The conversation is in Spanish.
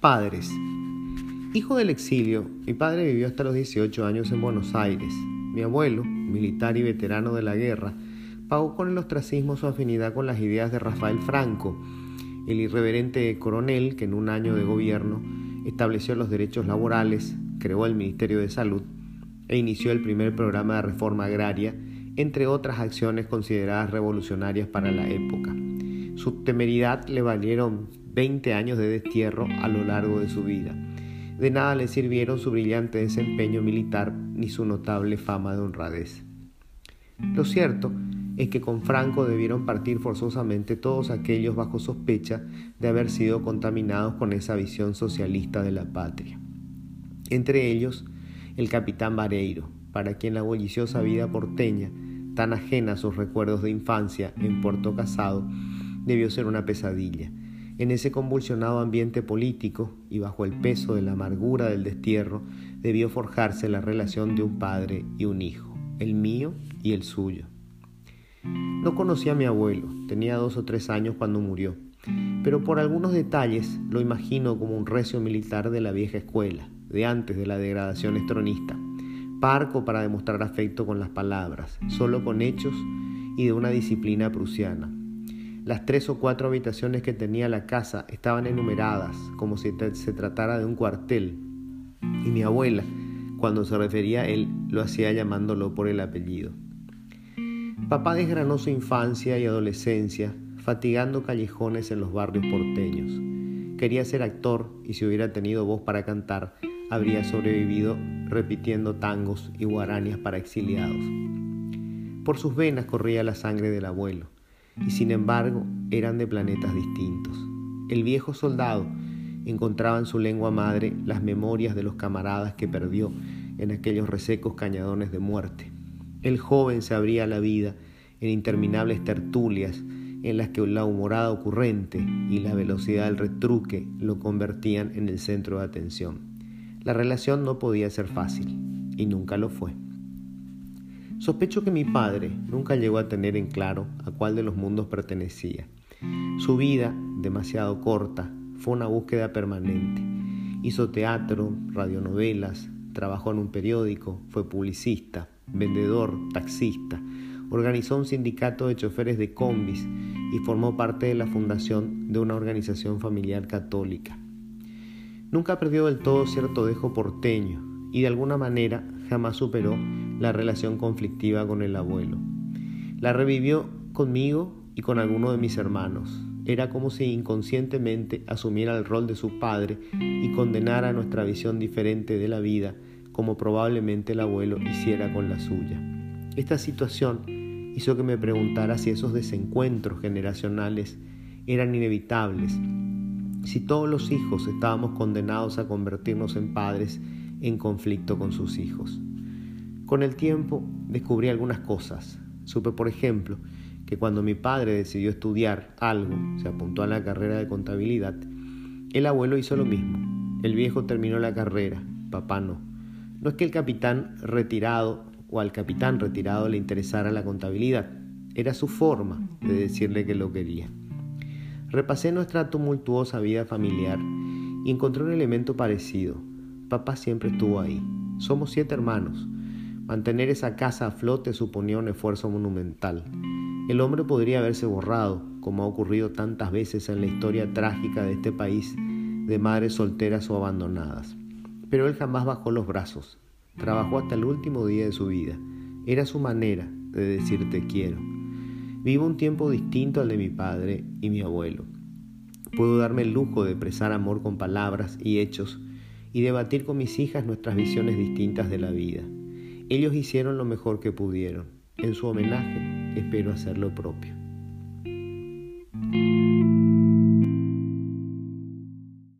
Padres. Hijo del exilio, mi padre vivió hasta los 18 años en Buenos Aires. Mi abuelo, militar y veterano de la guerra, pagó con el ostracismo su afinidad con las ideas de Rafael Franco, el irreverente coronel que en un año de gobierno estableció los derechos laborales, creó el Ministerio de Salud e inició el primer programa de reforma agraria, entre otras acciones consideradas revolucionarias para la época. Su temeridad le valieron 20 años de destierro a lo largo de su vida. De nada le sirvieron su brillante desempeño militar ni su notable fama de honradez. Lo cierto es que con Franco debieron partir forzosamente todos aquellos bajo sospecha de haber sido contaminados con esa visión socialista de la patria. Entre ellos, el capitán Vareiro, para quien la bulliciosa vida porteña, tan ajena a sus recuerdos de infancia en Puerto Casado, debió ser una pesadilla en ese convulsionado ambiente político y bajo el peso de la amargura del destierro, debió forjarse la relación de un padre y un hijo, el mío y el suyo. No conocí a mi abuelo, tenía dos o tres años cuando murió, pero por algunos detalles lo imagino como un recio militar de la vieja escuela, de antes de la degradación estronista, parco para demostrar afecto con las palabras, solo con hechos y de una disciplina prusiana. Las tres o cuatro habitaciones que tenía la casa estaban enumeradas, como si se tratara de un cuartel. Y mi abuela, cuando se refería a él, lo hacía llamándolo por el apellido. Papá desgranó su infancia y adolescencia, fatigando callejones en los barrios porteños. Quería ser actor y si hubiera tenido voz para cantar, habría sobrevivido repitiendo tangos y guaranías para exiliados. Por sus venas corría la sangre del abuelo y sin embargo eran de planetas distintos. El viejo soldado encontraba en su lengua madre las memorias de los camaradas que perdió en aquellos resecos cañadones de muerte. El joven se abría la vida en interminables tertulias en las que la humorada ocurrente y la velocidad del retruque lo convertían en el centro de atención. La relación no podía ser fácil y nunca lo fue. Sospecho que mi padre nunca llegó a tener en claro a cuál de los mundos pertenecía. Su vida, demasiado corta, fue una búsqueda permanente. Hizo teatro, radionovelas, trabajó en un periódico, fue publicista, vendedor, taxista, organizó un sindicato de choferes de combis y formó parte de la fundación de una organización familiar católica. Nunca perdió del todo cierto dejo porteño y de alguna manera jamás superó la relación conflictiva con el abuelo. La revivió conmigo y con alguno de mis hermanos. Era como si inconscientemente asumiera el rol de su padre y condenara nuestra visión diferente de la vida, como probablemente el abuelo hiciera con la suya. Esta situación hizo que me preguntara si esos desencuentros generacionales eran inevitables, si todos los hijos estábamos condenados a convertirnos en padres en conflicto con sus hijos. Con el tiempo descubrí algunas cosas. Supe, por ejemplo, que cuando mi padre decidió estudiar algo, se apuntó a la carrera de contabilidad, el abuelo hizo lo mismo. El viejo terminó la carrera, papá no. No es que el capitán retirado o al capitán retirado le interesara la contabilidad, era su forma de decirle que lo quería. Repasé nuestra tumultuosa vida familiar y encontré un elemento parecido. Papá siempre estuvo ahí. Somos siete hermanos. Mantener esa casa a flote suponía un esfuerzo monumental. El hombre podría haberse borrado, como ha ocurrido tantas veces en la historia trágica de este país de madres solteras o abandonadas. Pero él jamás bajó los brazos. Trabajó hasta el último día de su vida. Era su manera de decir te quiero. Vivo un tiempo distinto al de mi padre y mi abuelo. Puedo darme el lujo de expresar amor con palabras y hechos y debatir con mis hijas nuestras visiones distintas de la vida. Ellos hicieron lo mejor que pudieron. En su homenaje espero hacer lo propio.